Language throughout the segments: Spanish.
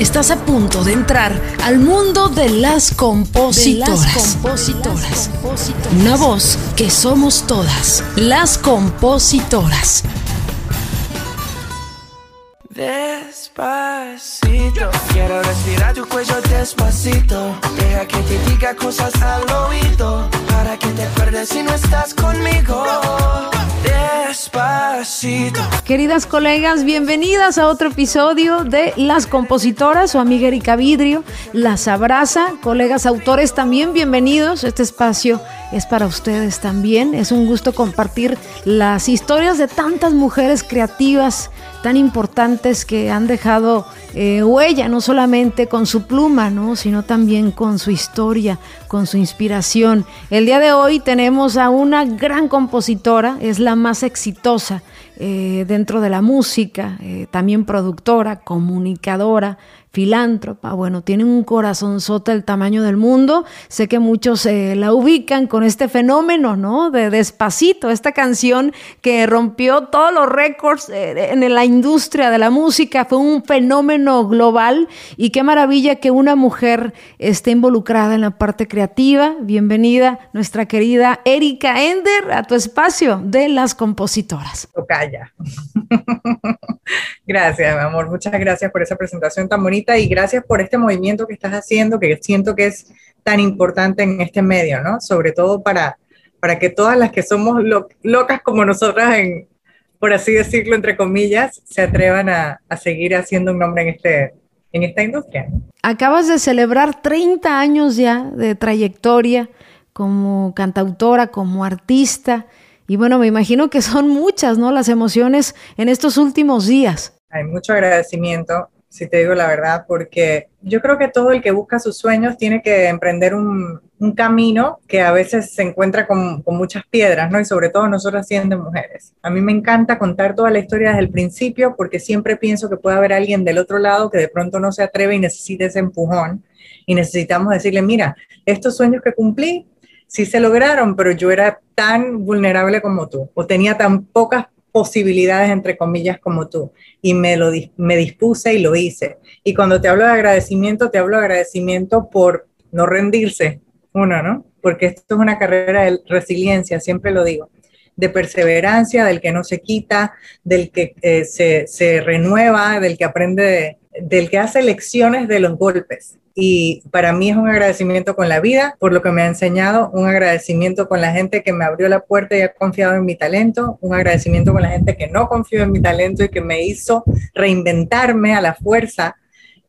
Estás a punto de entrar al mundo de las compositoras. compositoras. Una voz que somos todas, las compositoras. Despacito, quiero respirar tu cuello despacito. Deja que te diga cosas al oído, para que te acuerdes si no estás conmigo. Queridas colegas, bienvenidas a otro episodio de Las Compositoras, su amiga Erika Vidrio las abraza. Colegas autores también, bienvenidos. Este espacio es para ustedes también. Es un gusto compartir las historias de tantas mujeres creativas tan importantes que han dejado eh, huella, no solamente con su pluma, ¿no? sino también con su historia, con su inspiración. El día de hoy tenemos a una gran compositora, es la más exitosa eh, dentro de la música, eh, también productora, comunicadora, filántropa, bueno, tiene un corazonzote el tamaño del mundo. Sé que muchos eh, la ubican con este fenómeno, ¿no? De Despacito, esta canción que rompió todos los récords eh, en la industria de la música, fue un fenómeno global y qué maravilla que una mujer esté involucrada en la parte creativa. Bienvenida, nuestra querida Erika Ender, a tu espacio de las compositoras. Calla. gracias, mi amor. Muchas gracias por esa presentación tan bonita y gracias por este movimiento que estás haciendo, que siento que es tan importante en este medio, ¿no? Sobre todo para, para que todas las que somos locas como nosotras, en, por así decirlo, entre comillas, se atrevan a, a seguir haciendo un nombre en, este, en esta industria. Acabas de celebrar 30 años ya de trayectoria como cantautora, como artista. Y bueno, me imagino que son muchas, ¿no? Las emociones en estos últimos días. Hay mucho agradecimiento si te digo la verdad, porque yo creo que todo el que busca sus sueños tiene que emprender un, un camino que a veces se encuentra con, con, muchas piedras, ¿no? Y sobre todo nosotras siendo mujeres. A mí me encanta contar toda la historia desde el principio porque siempre pienso que puede haber alguien del otro lado que de pronto no se atreve y necesite ese empujón. Y necesitamos decirle, mira, estos sueños que cumplí, sí se lograron, pero yo era tan vulnerable como tú, o tenía tan pocas posibilidades, entre comillas, como tú. Y me, lo, me dispuse y lo hice. Y cuando te hablo de agradecimiento, te hablo de agradecimiento por no rendirse, uno, ¿no? Porque esto es una carrera de resiliencia, siempre lo digo, de perseverancia, del que no se quita, del que eh, se, se, renueva, del que aprende, del que hace lecciones de los golpes y para mí es un agradecimiento con la vida por lo que me ha enseñado, un agradecimiento con la gente que me abrió la puerta y ha confiado en mi talento, un agradecimiento con la gente que no confió en mi talento y que me hizo reinventarme a la fuerza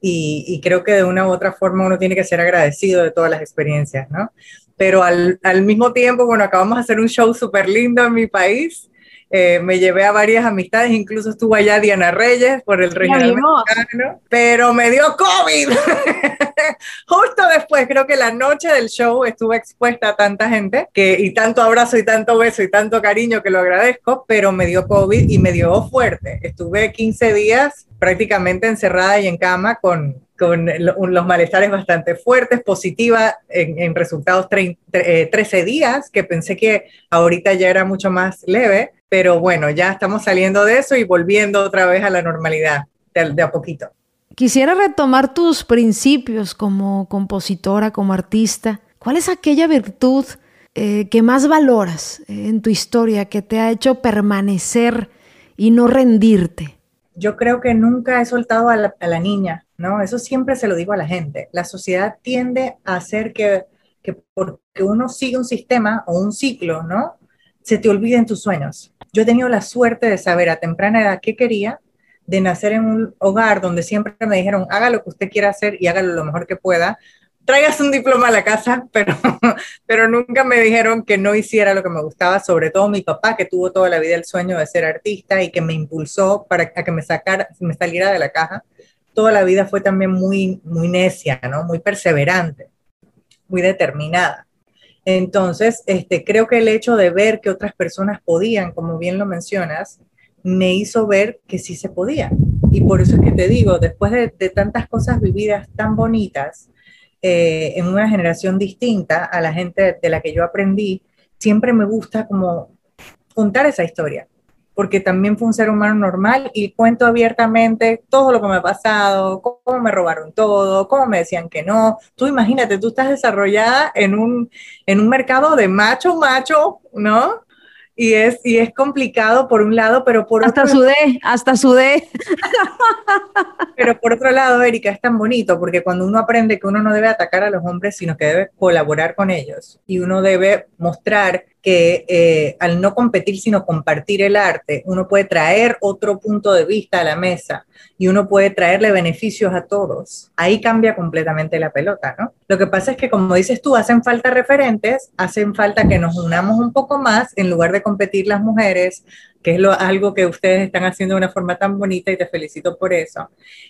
y, creo que de una u otra forma uno tiene que ser agradecido de todas las experiencias, ¿no? Pero al, al mismo tiempo, bueno, acabamos de hacer un show súper lindo en mi país eh, me llevé a varias amistades, incluso estuvo allá Diana Reyes por el regional mexicano, pero me dio COVID. Justo después, creo que la noche del show estuve expuesta a tanta gente que, y tanto abrazo y tanto beso y tanto cariño que lo agradezco, pero me dio COVID y me dio fuerte. Estuve 15 días prácticamente encerrada y en cama con, con los malestares bastante fuertes, positiva en, resultados 13 eh, días, que pensé que ahorita ya era mucho más leve, pero bueno, ya estamos saliendo de eso y volviendo otra vez a la normalidad, de, a poquito. Quisiera retomar tus principios como compositora, como artista. ¿Cuál es aquella virtud eh, que más valoras eh, en tu historia, que te ha hecho permanecer y no rendirte? yo creo que nunca he soltado a la, niña, ¿no? Eso siempre se lo digo a la gente. La sociedad tiende a hacer que, que porque uno sigue un sistema o un ciclo, ¿no? Se te olviden tus sueños. Yo he tenido la suerte de saber a temprana edad qué quería, de nacer en un hogar donde siempre me dijeron, haga lo que usted quiera hacer y hágalo lo mejor que pueda, traigas un diploma a la casa, pero, pero nunca me dijeron que no hiciera lo que me gustaba, sobre todo mi papá, que tuvo toda la vida el sueño de ser artista y que me impulsó para que me sacara, me saliera de la caja. Toda la vida fue también muy, muy necia, ¿no? Muy perseverante, muy determinada. Entonces, este, creo que el hecho de ver que otras personas podían, como bien lo mencionas, me hizo ver que sí se podía. Y por eso es que te digo, después de, tantas cosas vividas tan bonitas, eh, en una generación distinta a la gente de la que yo aprendí, siempre me gusta como contar esa historia, porque también fue un ser humano normal y cuento abiertamente todo lo que me ha pasado, cómo me robaron todo, cómo me decían que no. Tú imagínate, tú estás desarrollada en un, en un mercado de macho, macho, ¿no? y es, y es complicado por un lado, pero por hasta otro sudé, hasta sudé. Pero por otro lado, Erika, es tan bonito porque cuando uno aprende que uno no debe atacar a los hombres, sino que debe colaborar con ellos y uno debe mostrar que eh, al no competir, sino compartir el arte, uno puede traer otro punto de vista a la mesa y uno puede traerle beneficios a todos. Ahí cambia completamente la pelota, ¿no? Lo que pasa es que, como dices tú, hacen falta referentes, hacen falta que nos unamos un poco más en lugar de competir las mujeres, que es lo, algo que ustedes están haciendo de una forma tan bonita y te felicito por eso,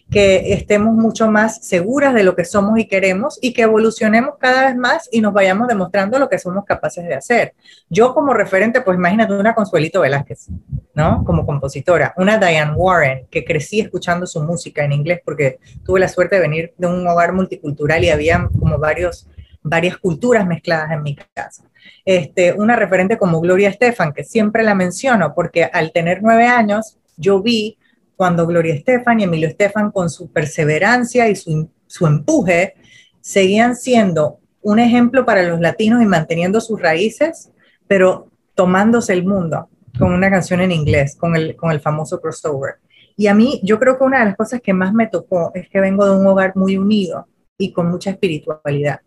que estemos mucho más seguras de lo que somos y queremos y que evolucionemos cada vez más y nos vayamos demostrando lo que somos capaces de hacer. Yo como referente, pues imagínate una Consuelito Velázquez, ¿no? Como compositora, una Diane Warren, que crecí escuchando su música en inglés porque tuve la suerte de venir de un hogar multicultural y había como varios varias culturas mezcladas en mi casa. Este, una referente como Gloria Estefan, que siempre la menciono, porque al tener nueve años, yo vi cuando Gloria Estefan y Emilio Estefan, con su perseverancia y su, su empuje, seguían siendo un ejemplo para los latinos y manteniendo sus raíces, pero tomándose el mundo con una canción en inglés, con el, con el famoso crossover. Y a mí, yo creo que una de las cosas que más me tocó es que vengo de un hogar muy unido y con mucha espiritualidad.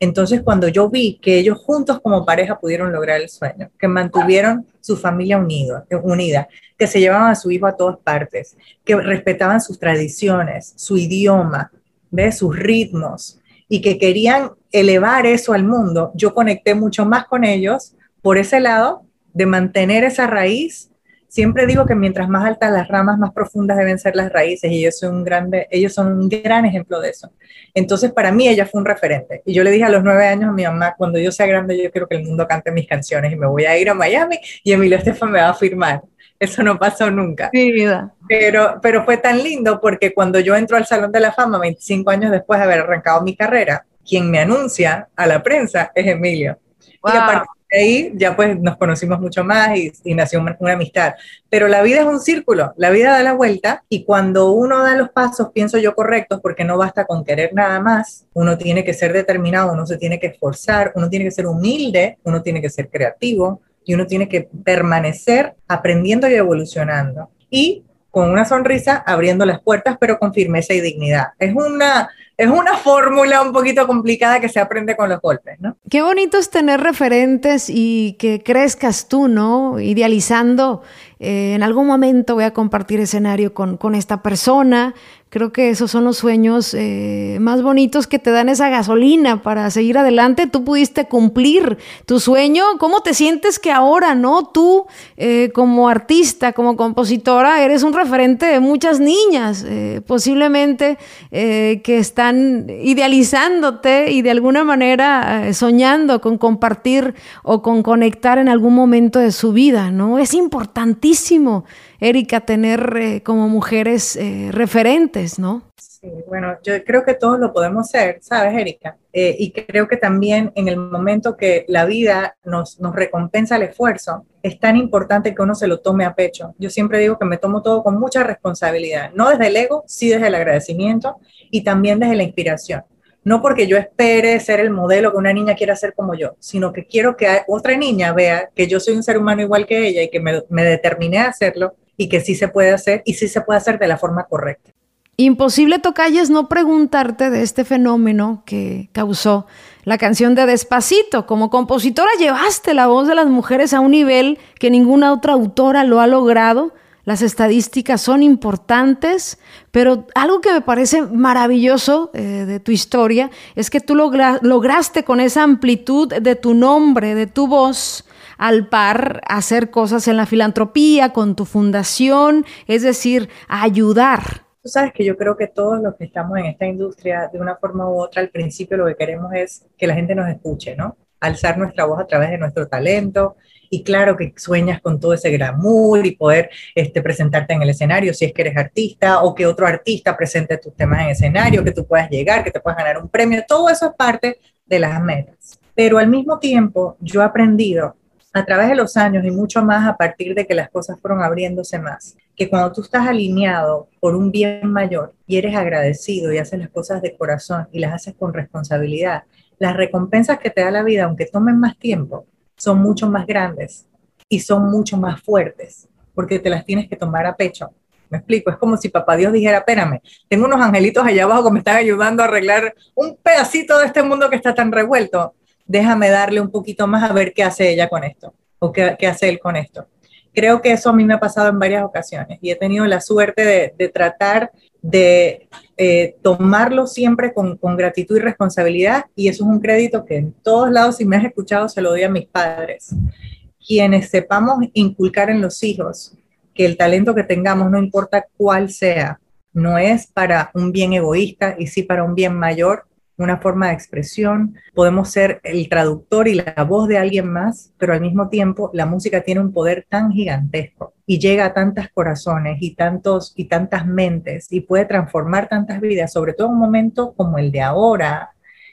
Entonces, cuando yo vi que ellos juntos como pareja pudieron lograr el sueño, que mantuvieron su familia unido, unida, que se llevaban a su hijo a todas partes, que respetaban sus tradiciones, su idioma, ¿ves? sus ritmos, y que querían elevar eso al mundo, yo conecté mucho más con ellos por ese lado de mantener esa raíz siempre digo que mientras más altas las ramas, más profundas deben ser las raíces y ellos son un, grande, ellos son un gran ejemplo de eso. Entonces, para mí ella fue un referente. Y yo le dije a los nueve años a mi mamá, cuando yo sea grande, yo quiero que el mundo cante mis canciones y me voy a ir a Miami y Emilio Estefan me va a firmar. Eso no pasó nunca. Mi vida. Pero, pero fue tan lindo porque cuando yo entro al Salón de la Fama, 25 años después de haber arrancado mi carrera, quien me anuncia a la prensa es Emilio. Y aparte ahí ya pues nos conocimos mucho más y, nació una, amistad. Pero la vida es un círculo, la vida da la vuelta y cuando uno da los pasos, pienso yo correctos, porque no basta con querer nada más, uno tiene que ser determinado, uno se tiene que esforzar, uno tiene que ser humilde, uno tiene que ser creativo y uno tiene que permanecer aprendiendo y evolucionando. Y con una sonrisa abriendo las puertas, pero con firmeza y dignidad. Es una es una fórmula un poquito complicada que se aprende con los golpes, ¿no? Qué bonito es tener referentes y que crezcas tú, ¿no? Idealizando, eh, en algún momento voy a compartir escenario con, con esta persona, Creo que esos son los sueños eh, más bonitos que te dan esa gasolina para seguir adelante. Tú pudiste cumplir tu sueño. ¿Cómo te sientes que ahora, no? Tú, eh, como artista, como compositora, eres un referente de muchas niñas, eh, posiblemente que están idealizándote y de alguna manera soñando con compartir o con conectar en algún momento de su vida, ¿no? Es importantísimo Erika, tener eh, como mujeres eh, referentes, ¿no? Sí, bueno, yo creo que todos lo podemos ser, ¿sabes, Erika? Eh, y creo que también en el momento que la vida nos, nos recompensa el esfuerzo, es tan importante que uno se lo tome a pecho. Yo siempre digo que me tomo todo con mucha responsabilidad, no desde el ego, sí desde el agradecimiento y también desde la inspiración no porque yo espere ser el modelo que una niña quiera ser como yo, sino que quiero que otra niña vea que yo soy un ser humano igual que ella y que me, me determiné a hacerlo y que sí se puede hacer y sí se puede hacer de la forma correcta. Imposible, Tocayes, no preguntarte de este fenómeno que causó la canción de Despacito. Como compositora llevaste la voz de las mujeres a un nivel que ninguna otra autora lo ha logrado. Las estadísticas son importantes, pero algo que me parece maravilloso eh, de tu historia es que tú lograste con esa amplitud de tu nombre, de tu voz, al par hacer cosas en la filantropía, con tu fundación, es decir, ayudar. Tú sabes que yo creo que todos los que estamos en esta industria, de una forma u otra, al principio lo que queremos es que la gente nos escuche, ¿no? Alzar nuestra voz a través de nuestro talento. Y claro que sueñas con todo ese glamour y poder este, presentarte en el escenario si es que eres artista o que otro artista presente tus temas en escenario, que tú puedas llegar, que te puedas ganar un premio. Todo eso es parte de las metas. Pero al mismo tiempo, yo he aprendido a través de los años y mucho más a partir de que las cosas fueron abriéndose más, que cuando tú estás alineado por un bien mayor y eres agradecido y haces las cosas de corazón y las haces con responsabilidad, las recompensas que te da la vida, aunque tomen más tiempo, son mucho más grandes y son mucho más fuertes, porque te las tienes que tomar a pecho. Me explico, es como si papá Dios dijera, espérame, tengo unos angelitos allá abajo que me están ayudando a arreglar un pedacito de este mundo que está tan revuelto. Déjame darle un poquito más a ver qué hace ella con esto o qué, qué hace él con esto. Creo que eso a mí me ha pasado en varias ocasiones y he tenido la suerte de, tratar de eh, tomarlo siempre con, con, gratitud y responsabilidad y eso es un crédito que en todos lados, si me has escuchado, se lo doy a mis padres. Quienes sepamos inculcar en los hijos que el talento que tengamos, no importa cuál sea, no es para un bien egoísta y sí para un bien mayor, una forma de expresión, podemos ser el traductor y la voz de alguien más, pero al mismo tiempo la música tiene un poder tan gigantesco y llega a tantos corazones y tantos y tantas mentes y puede transformar tantas vidas, sobre todo en un momento como el de ahora,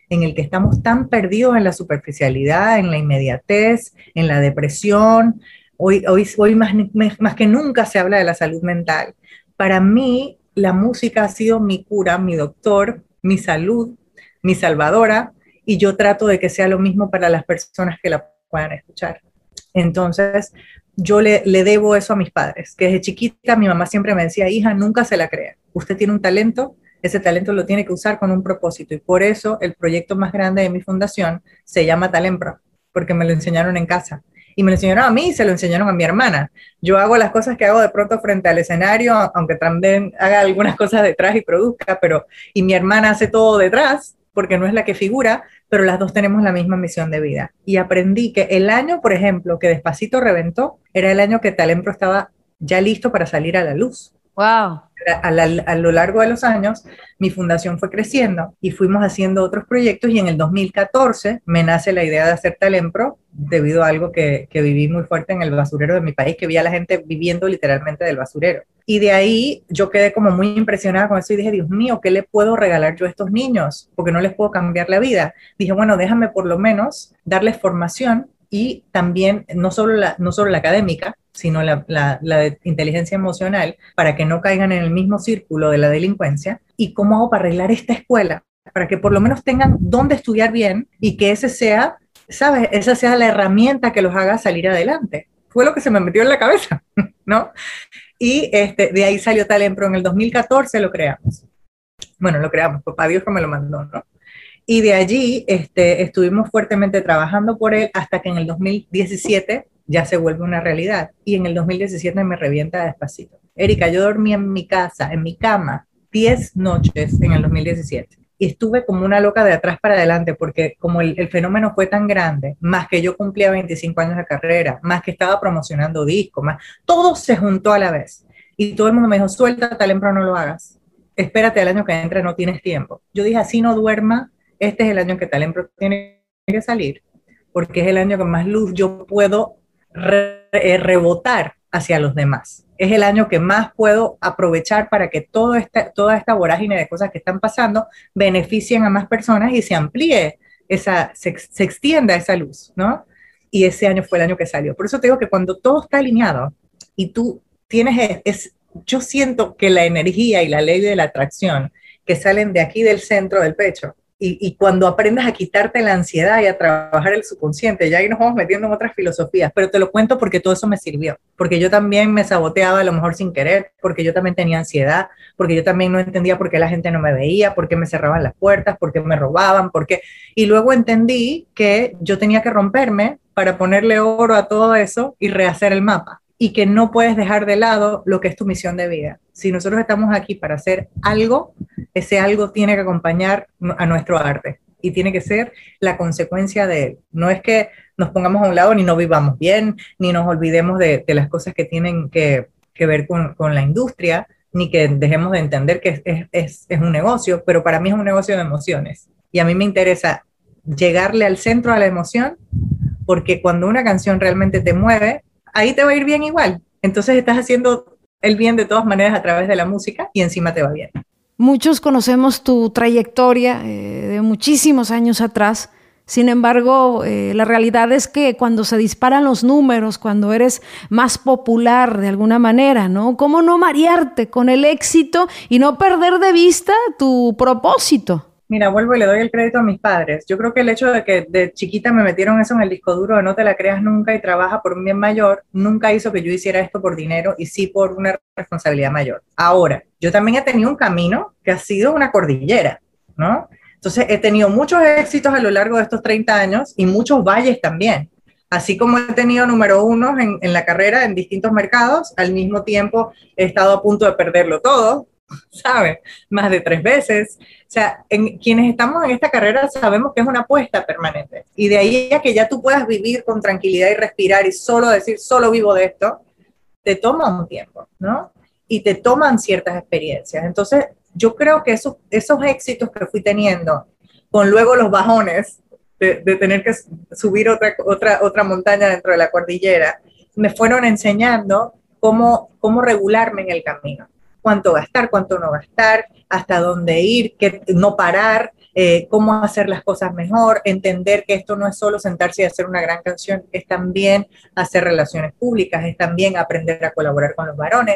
en el que estamos tan perdidos en la superficialidad, en la inmediatez, en la depresión, Hoy, hoy, hoy más, más que nunca se habla de la salud mental. Para mí, la música ha sido mi cura, mi doctor, mi salud, mi salvadora, y yo trato de que sea lo mismo para las personas que la puedan escuchar. Entonces, yo le, le, debo eso a mis padres, que desde chiquita mi mamá siempre me decía, hija, nunca se la crea. Usted tiene un talento, ese talento lo tiene que usar con un propósito. Y por eso el proyecto más grande de mi fundación se llama Talempro, porque me lo enseñaron en casa y me lo enseñaron a mí y se lo enseñaron a mi hermana. Yo hago las cosas que hago de pronto frente al escenario, aunque también haga algunas cosas detrás y produzca, pero y mi hermana hace todo detrás porque no es la que figura, pero las dos tenemos la misma misión de vida. Y aprendí que el año, por ejemplo, que Despacito reventó, era el año que Talempro estaba ya listo para salir a la luz. Wow a, lo largo de los años, mi fundación fue creciendo y fuimos haciendo otros proyectos y en el 2014 me nace la idea de hacer Talempro debido a algo que, que viví muy fuerte en el basurero de mi país, que vi a la gente viviendo literalmente del basurero. Y de ahí yo quedé como muy impresionada con eso y dije, Dios mío, ¿qué le puedo regalar yo a estos niños? Porque no les puedo cambiar la vida. Dije, bueno, déjame por lo menos darles formación y también no solo la, no solo la académica, sino la, inteligencia emocional, para que no caigan en el mismo círculo de la delincuencia. ¿Y cómo hago para arreglar esta escuela? Para que por lo menos tengan dónde estudiar bien y que ese sea, ¿sabes? Esa sea la herramienta que los haga salir adelante. Fue lo que se me metió en la cabeza, ¿no? Y este, de ahí salió Talempro. En el 2014 lo creamos. Bueno, lo creamos, papá Dios que me lo mandó, ¿no? Y de allí este, estuvimos fuertemente trabajando por él hasta que en el 2017 ya se vuelve una realidad. Y en el 2017 me revienta despacito. Erika, yo dormí en mi casa, en mi cama, 10 noches en el 2017. Y estuve como una loca de atrás para adelante, porque como el, fenómeno fue tan grande, más que yo cumplía 25 años de carrera, más que estaba promocionando discos, más, todo se juntó a la vez. Y todo el mundo me dijo, suelta talento, no lo hagas. Espérate al año que entra, no tienes tiempo. Yo dije, así no duerma, este es el año que Talempro tiene que salir, porque es el año que más luz yo puedo eh, rebotar hacia los demás. Es el año que más puedo aprovechar para que todo este, toda esta vorágine de cosas que están pasando beneficien a más personas y se amplíe esa, se, se extienda esa luz, ¿no? Y ese año fue el año que salió. Por eso te digo que cuando todo está alineado y tú tienes, es, yo siento que la energía y la ley de la atracción que salen de aquí del centro del pecho, y, cuando aprendas a quitarte la ansiedad y a trabajar el subconsciente, ya ahí nos vamos metiendo en otras filosofías, pero te lo cuento porque todo eso me sirvió, porque yo también me saboteaba a lo mejor sin querer, porque yo también tenía ansiedad, porque yo también no entendía por qué la gente no me veía, por qué me cerraban las puertas, por qué me robaban, por qué... Y luego entendí que yo tenía que romperme para ponerle oro a todo eso y rehacer el mapa y que no puedes dejar de lado lo que es tu misión de vida. Si nosotros estamos aquí para hacer algo, ese algo tiene que acompañar a nuestro arte y tiene que ser la consecuencia de él. No es que nos pongamos a un lado ni no vivamos bien, ni nos olvidemos de, las cosas que tienen que, ver con, la industria, ni que dejemos de entender que es, es, es un negocio, pero para mí es un negocio de emociones. Y a mí me interesa llegarle al centro a la emoción, porque cuando una canción realmente te mueve, ahí te va a ir bien igual. Entonces estás haciendo el bien de todas maneras a través de la música y encima te va bien. Muchos conocemos tu trayectoria eh, de muchísimos años atrás, Sin embargo, eh, la realidad es que cuando se disparan los números, cuando eres más popular de alguna manera, ¿no? ¿Cómo no marearte con el éxito y no perder de vista tu propósito? Mira, vuelvo y le doy el crédito a mis padres. Yo creo que el hecho de que de chiquita me metieron eso en el disco duro de no te la creas nunca y trabaja por un bien mayor, nunca hizo que yo hiciera esto por dinero y sí por una responsabilidad mayor. Ahora, yo también he tenido un camino que ha sido una cordillera, ¿no? Entonces, he tenido muchos éxitos a lo largo de estos 30 años y muchos valles también. Así como he tenido número uno en, en la carrera en distintos mercados, al mismo tiempo he estado a punto de perderlo todo, ¿sabes? Más de tres veces. O sea, en, quienes estamos en esta carrera sabemos que es una apuesta permanente. Y de ahí a que ya tú puedas vivir con tranquilidad y respirar y solo decir, solo vivo de esto, te toma un tiempo, ¿no? Y te toman ciertas experiencias. Entonces, yo creo que esos, esos éxitos que fui teniendo, con luego los bajones de, tener que subir otra, otra, otra montaña dentro de la cordillera, me fueron enseñando cómo, cómo regularme en el camino cuánto gastar, cuánto no gastar, hasta dónde ir, qué, no parar, eh, cómo hacer las cosas mejor, entender que esto no es solo sentarse y hacer una gran canción, es también hacer relaciones públicas, es también aprender a colaborar con los varones,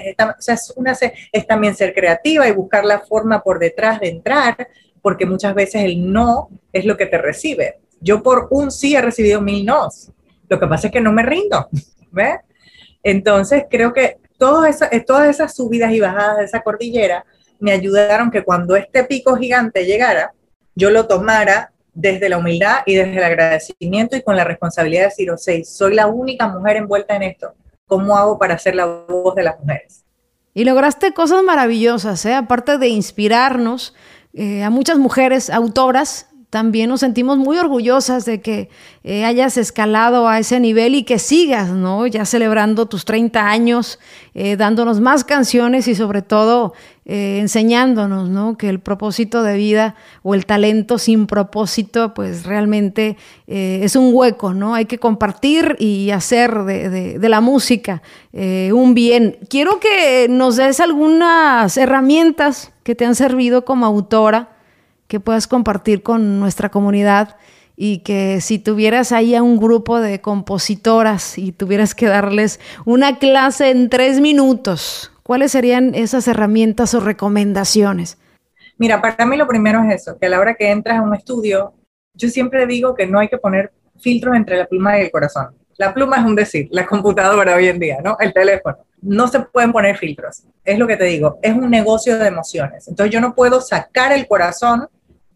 es también ser creativa y buscar la forma por detrás de entrar, porque muchas veces el no es lo que te recibe. Yo por un sí he recibido mil nos. Lo que pasa es que no me rindo, ¿ves? Entonces creo que eh, todas esas subidas y bajadas de esa cordillera me ayudaron que cuando este pico gigante llegara, yo lo tomara desde la humildad y desde el agradecimiento y con la responsabilidad de decir, o soy la única mujer envuelta en esto. ¿Cómo hago para ser la voz de las mujeres? Y lograste cosas maravillosas, ¿eh? aparte de inspirarnos eh, a muchas mujeres autoras también nos sentimos muy orgullosas de que eh, hayas escalado a ese nivel y que sigas, ¿no? Ya celebrando tus 30 años, eh, dándonos más canciones y sobre todo eh, enseñándonos, ¿no? Que el propósito de vida o el talento sin propósito, pues realmente es un hueco, ¿no? Hay que compartir y hacer de, de la música un bien. Quiero que nos des algunas herramientas que te han servido como autora que puedas compartir con nuestra comunidad y que si tuvieras ahí a un grupo de compositoras y tuvieras que darles una clase en tres minutos, ¿cuáles serían esas herramientas o recomendaciones? Mira, para mí lo primero es eso, que a la hora que entras a un estudio, yo siempre digo que no hay que poner filtros entre la pluma y el corazón. La pluma es un decir, la computadora hoy en día, ¿no? El teléfono no se pueden poner filtros. Es lo que te digo, es un negocio de emociones. Entonces yo no puedo sacar el corazón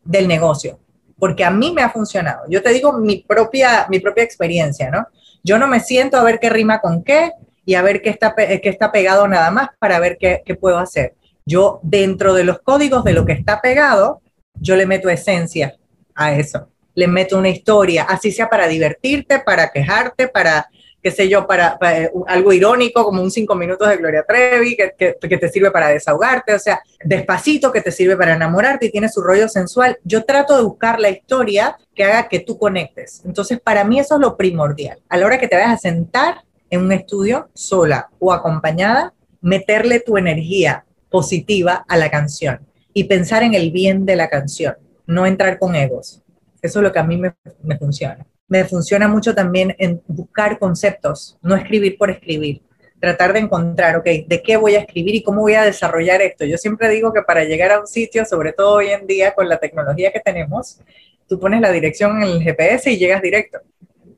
del negocio, porque a mí me ha funcionado. Yo te digo mi propia, mi propia experiencia, ¿no? Yo no me siento a ver qué rima con qué y a ver qué está, qué está pegado nada más para ver qué, puedo hacer. Yo, dentro de los códigos de lo que está pegado, yo le meto esencia a eso. Le meto una historia, así sea para divertirte, para quejarte, para qué sé yo, para, eh, algo irónico, como un cinco minutos de Gloria Trevi, que, que, te sirve para desahogarte, o sea, despacito, que te sirve para enamorarte y tiene su rollo sensual. Yo trato de buscar la historia que haga que tú conectes. Entonces, para mí eso es lo primordial. A la hora que te vayas a sentar en un estudio sola o acompañada, meterle tu energía positiva a la canción y pensar en el bien de la canción, no entrar con egos. Eso es lo que a mí me, me funciona me funciona mucho también en buscar conceptos, no escribir por escribir. Tratar de encontrar, ok, ¿de qué voy a escribir y cómo voy a desarrollar esto? Yo siempre digo que para llegar a un sitio, sobre todo hoy en día con la tecnología que tenemos, tú pones la dirección en el GPS y llegas directo,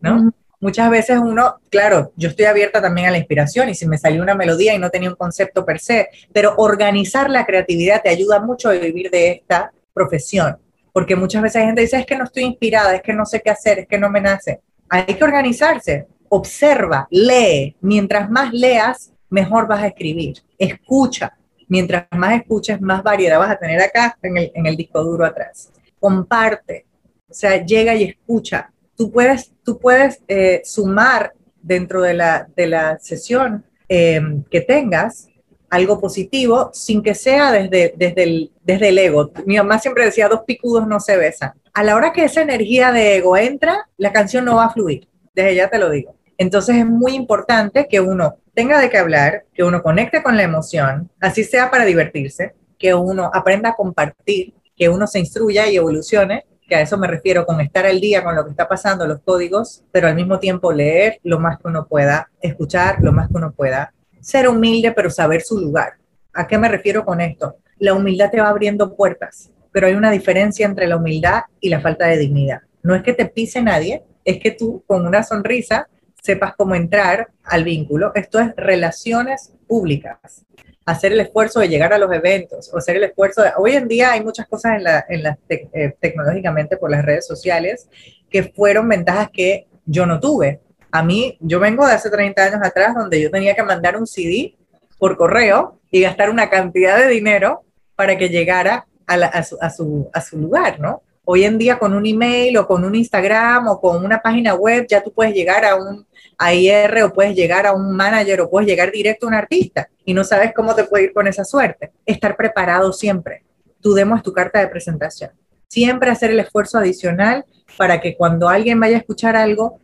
¿no? Muchas veces uno, claro, yo estoy abierta también a la inspiración y si me salió una melodía y no tenía un concepto per se, pero organizar la creatividad te ayuda mucho a vivir de esta profesión porque muchas veces hay gente dice, es que no estoy inspirada, es que no sé qué hacer, es que no me nace. Hay que organizarse, observa, lee. Mientras más leas, mejor vas a escribir. Escucha. Mientras más escuches, más variedad vas a tener acá en el, en el disco duro atrás. Comparte. O sea, llega y escucha. Tú puedes, tú puedes eh, sumar dentro de la, de la sesión eh, que tengas algo positivo sin que sea desde, desde, el, desde el ego. Mi mamá siempre decía, dos picudos no se besan. A la hora que esa energía de ego entra, la canción no va a fluir, desde ya te lo digo. Entonces es muy importante que uno tenga de qué hablar, que uno conecte con la emoción, así sea para divertirse, que uno aprenda a compartir, que uno se instruya y evolucione que a eso me refiero con estar al día con lo que está pasando, los códigos, pero al mismo tiempo leer lo más que uno pueda, escuchar lo más que uno pueda, ser humilde, pero saber su lugar. ¿A qué me refiero con esto? La humildad te va abriendo puertas, pero hay una diferencia entre la humildad y la falta de dignidad. No es que te pise nadie, es que tú con una sonrisa sepas cómo entrar al vínculo. Esto es relaciones públicas hacer el esfuerzo de llegar a los eventos o hacer el esfuerzo de... Hoy en día hay muchas cosas en la, eh, tecnológicamente por las redes sociales que fueron ventajas que yo no tuve. A mí, yo vengo de hace 30 años atrás donde yo tenía que mandar un CD por correo y gastar una cantidad de dinero para que llegara a, su, lugar, ¿no? Hoy en día con un email o con un Instagram o con una página web ya tú puedes llegar a un a IR o puedes llegar a un manager o puedes llegar directo a un artista y no sabes cómo te puede ir con esa suerte. Estar preparado siempre. Tu demo es tu carta de presentación. Siempre hacer el esfuerzo adicional para que cuando alguien vaya a escuchar algo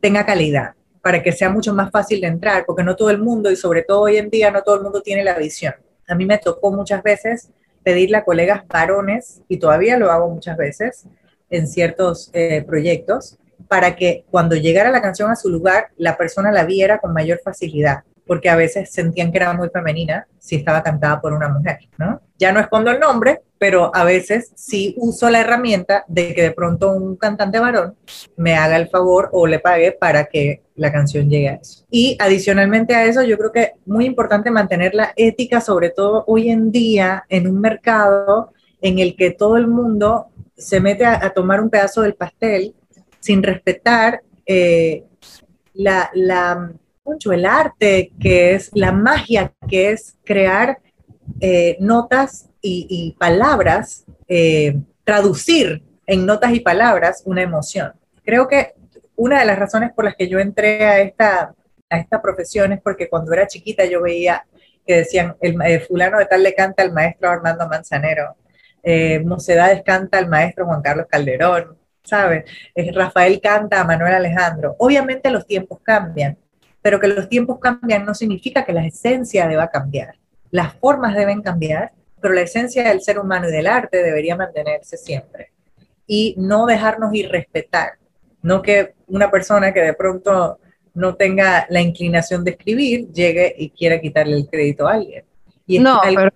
tenga calidad, para que sea mucho más fácil de entrar, porque no todo el mundo y sobre todo hoy en día no todo el mundo tiene la visión. A mí me tocó muchas veces pedirle a colegas varones, y todavía lo hago muchas veces en ciertos eh, proyectos, para que cuando llegara la canción a su lugar, la persona la viera con mayor facilidad, porque a veces sentían que era muy femenina si estaba cantada por una mujer, ¿no? Ya no escondo el nombre, pero a veces sí uso la herramienta de que de pronto un cantante varón me haga el favor o le pague para que la canción llegue a eso. Y adicionalmente a eso, yo creo que muy importante mantener la ética, sobre todo hoy en día en un mercado en el que todo el mundo se mete a, a tomar un pedazo del pastel sin respetar eh, la, la, mucho el arte, que es la magia, que es crear eh, notas y, palabras, eh, traducir en notas y palabras una emoción. Creo que una de las razones por las que yo entré a esta, a esta profesión es porque cuando era chiquita yo veía que decían, el, fulano de tal le canta al maestro Armando Manzanero, Mocedades canta al maestro Juan Carlos Calderón, ¿sabes? Rafael canta a Manuel Alejandro. Obviamente los tiempos cambian, pero que los tiempos cambian no significa que la esencia deba cambiar. Las formas deben cambiar, pero la esencia del ser humano y del arte debería mantenerse siempre. Y no dejarnos irrespetar. No que una persona que de pronto no tenga la inclinación de escribir llegue y quiera quitarle el crédito a alguien. Y no, pero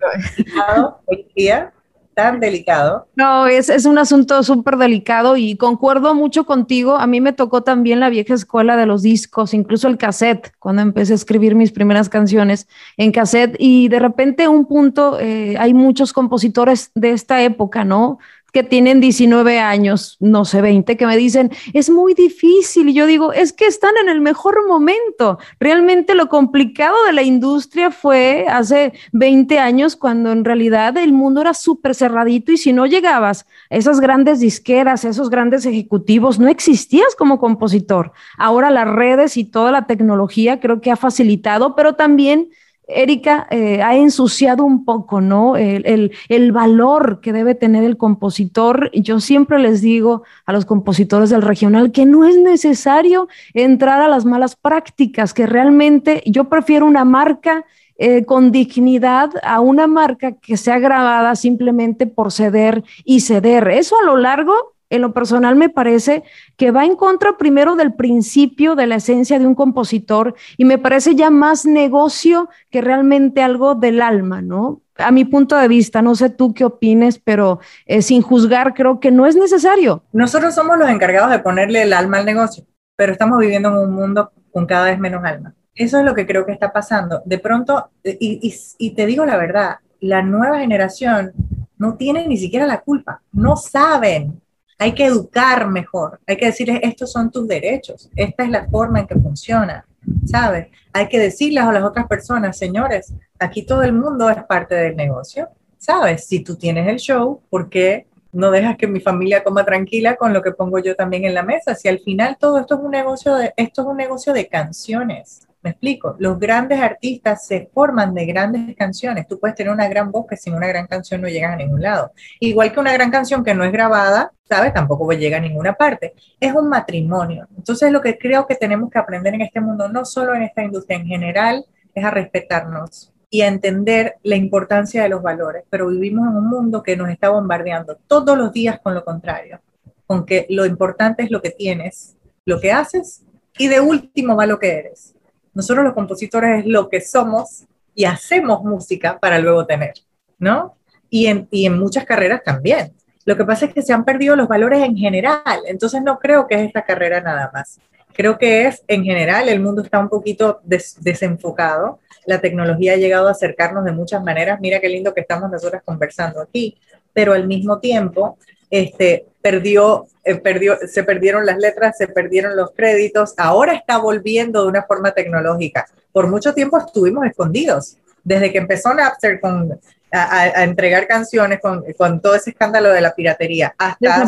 tan delicado. No, es, es un asunto súper delicado y concuerdo mucho contigo. A mí me tocó también la vieja escuela de los discos, incluso el cassette, cuando empecé a escribir mis primeras canciones en cassette y de repente un punto, eh, hay muchos compositores de esta época, ¿no? Que tienen 19 años, no sé, 20, que me dicen, es muy difícil. Y yo digo, es que están en el mejor momento. Realmente lo complicado de la industria fue hace 20 años, cuando en realidad el mundo era súper cerradito y si no llegabas a esas grandes disqueras, a esos grandes ejecutivos, no existías como compositor. Ahora las redes y toda la tecnología creo que ha facilitado, pero también Erika eh, ha ensuciado un poco, ¿no? El, valor que debe tener el compositor. Yo siempre les digo a los compositores del regional que no es necesario entrar a las malas prácticas, que realmente yo prefiero una marca eh, con dignidad a una marca que sea grabada simplemente por ceder y ceder. Eso a lo largo en lo personal me parece que va en contra primero del principio de la esencia de un compositor y me parece ya más negocio que realmente algo del alma, ¿no? A mi punto de vista, no sé tú qué opines, pero eh, sin juzgar creo que no es necesario. Nosotros somos los encargados de ponerle el alma al negocio, pero estamos viviendo en un mundo con cada vez menos alma. Eso es lo que creo que está pasando. De pronto, y, y te digo la verdad, la nueva generación no tiene ni siquiera la culpa, no saben hay que educar mejor, hay que decirles, estos son tus derechos, esta es la forma en que funciona, ¿sabes? Hay que decirles a las otras personas, señores, aquí todo el mundo es parte del negocio, ¿sabes? Si tú tienes el show, ¿por qué no dejas que mi familia coma tranquila con lo que pongo yo también en la mesa? Si al final todo esto es un negocio de, esto es un negocio de canciones, me explico, los grandes artistas se forman de grandes canciones. Tú puedes tener una gran voz que sin una gran canción no llegas a ningún lado. Igual que una gran canción que no es grabada, ¿sabes? Tampoco llega a ninguna parte. Es un matrimonio. Entonces lo que creo que tenemos que aprender en este mundo, no solo en esta industria en general, es a respetarnos y a entender la importancia de los valores. Pero vivimos en un mundo que nos está bombardeando todos los días con lo contrario. con que lo importante es lo que tienes, lo que haces y de último va lo que eres. Nosotros los compositores es lo que somos y hacemos música para luego tener, ¿no? Y en, y en muchas carreras también. Lo que pasa es que se han perdido los valores en general, entonces no creo que es esta carrera nada más. Creo que es en general, el mundo está un poquito desenfocado, la tecnología ha llegado a acercarnos de muchas maneras, mira qué lindo que estamos nosotras conversando aquí, pero al mismo tiempo este, perdió, eh, perdió, se perdieron las letras, se perdieron los créditos, ahora está volviendo de una forma tecnológica. Por mucho tiempo estuvimos escondidos, desde que empezó Napster con, a, entregar canciones con, con, todo ese escándalo de la piratería, hasta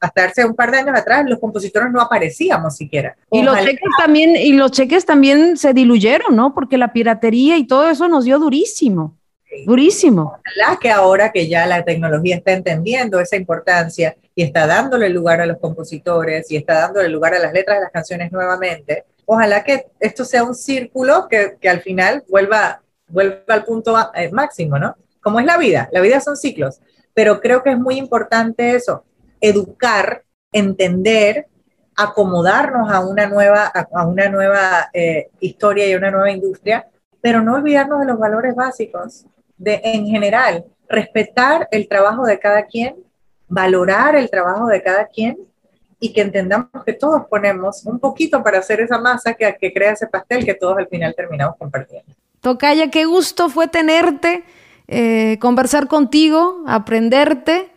hasta hace un par de años atrás los compositores no aparecíamos siquiera. Y los cheques también, y los cheques también se diluyeron, ¿no? Porque la piratería y todo eso nos dio durísimo. Durísimo. Ojalá que ahora que ya la tecnología está entendiendo esa importancia y está dándole lugar a los compositores y está dándole lugar a las letras de las canciones nuevamente, ojalá que esto sea un círculo que, que al final vuelva, vuelva al punto eh, máximo, ¿no? Como es la vida, la vida son ciclos, pero creo que es muy importante eso, educar, entender, acomodarnos a una nueva, a, una nueva eh, historia y una nueva industria, pero no olvidarnos de los valores básicos, de en general, respetar el trabajo de cada quien, valorar el trabajo de cada quien y que entendamos que todos ponemos un poquito para hacer esa masa que, que crea ese pastel que todos al final terminamos compartiendo. Tocaya, qué gusto fue tenerte, eh, conversar contigo, aprenderte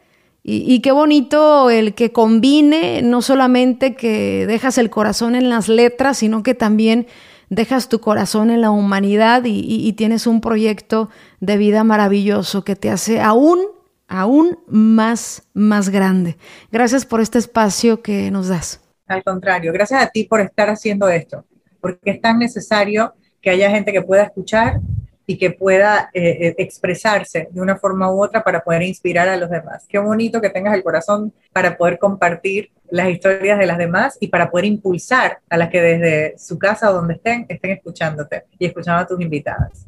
y, qué bonito el que combine, no solamente que dejas el corazón en las letras, sino que también dejas tu corazón en la humanidad y, tienes un proyecto de vida maravilloso que te hace aún, aún más, más grande. Gracias por este espacio que nos das. Al contrario, gracias a ti por estar haciendo esto, porque es tan necesario que haya gente que pueda escuchar y que pueda eh, eh, expresarse de una forma u otra para poder inspirar a los demás. Qué bonito que tengas el corazón para poder compartir las historias de las demás y para poder impulsar a las que desde su casa o donde estén estén escuchándote y escuchando a tus invitadas.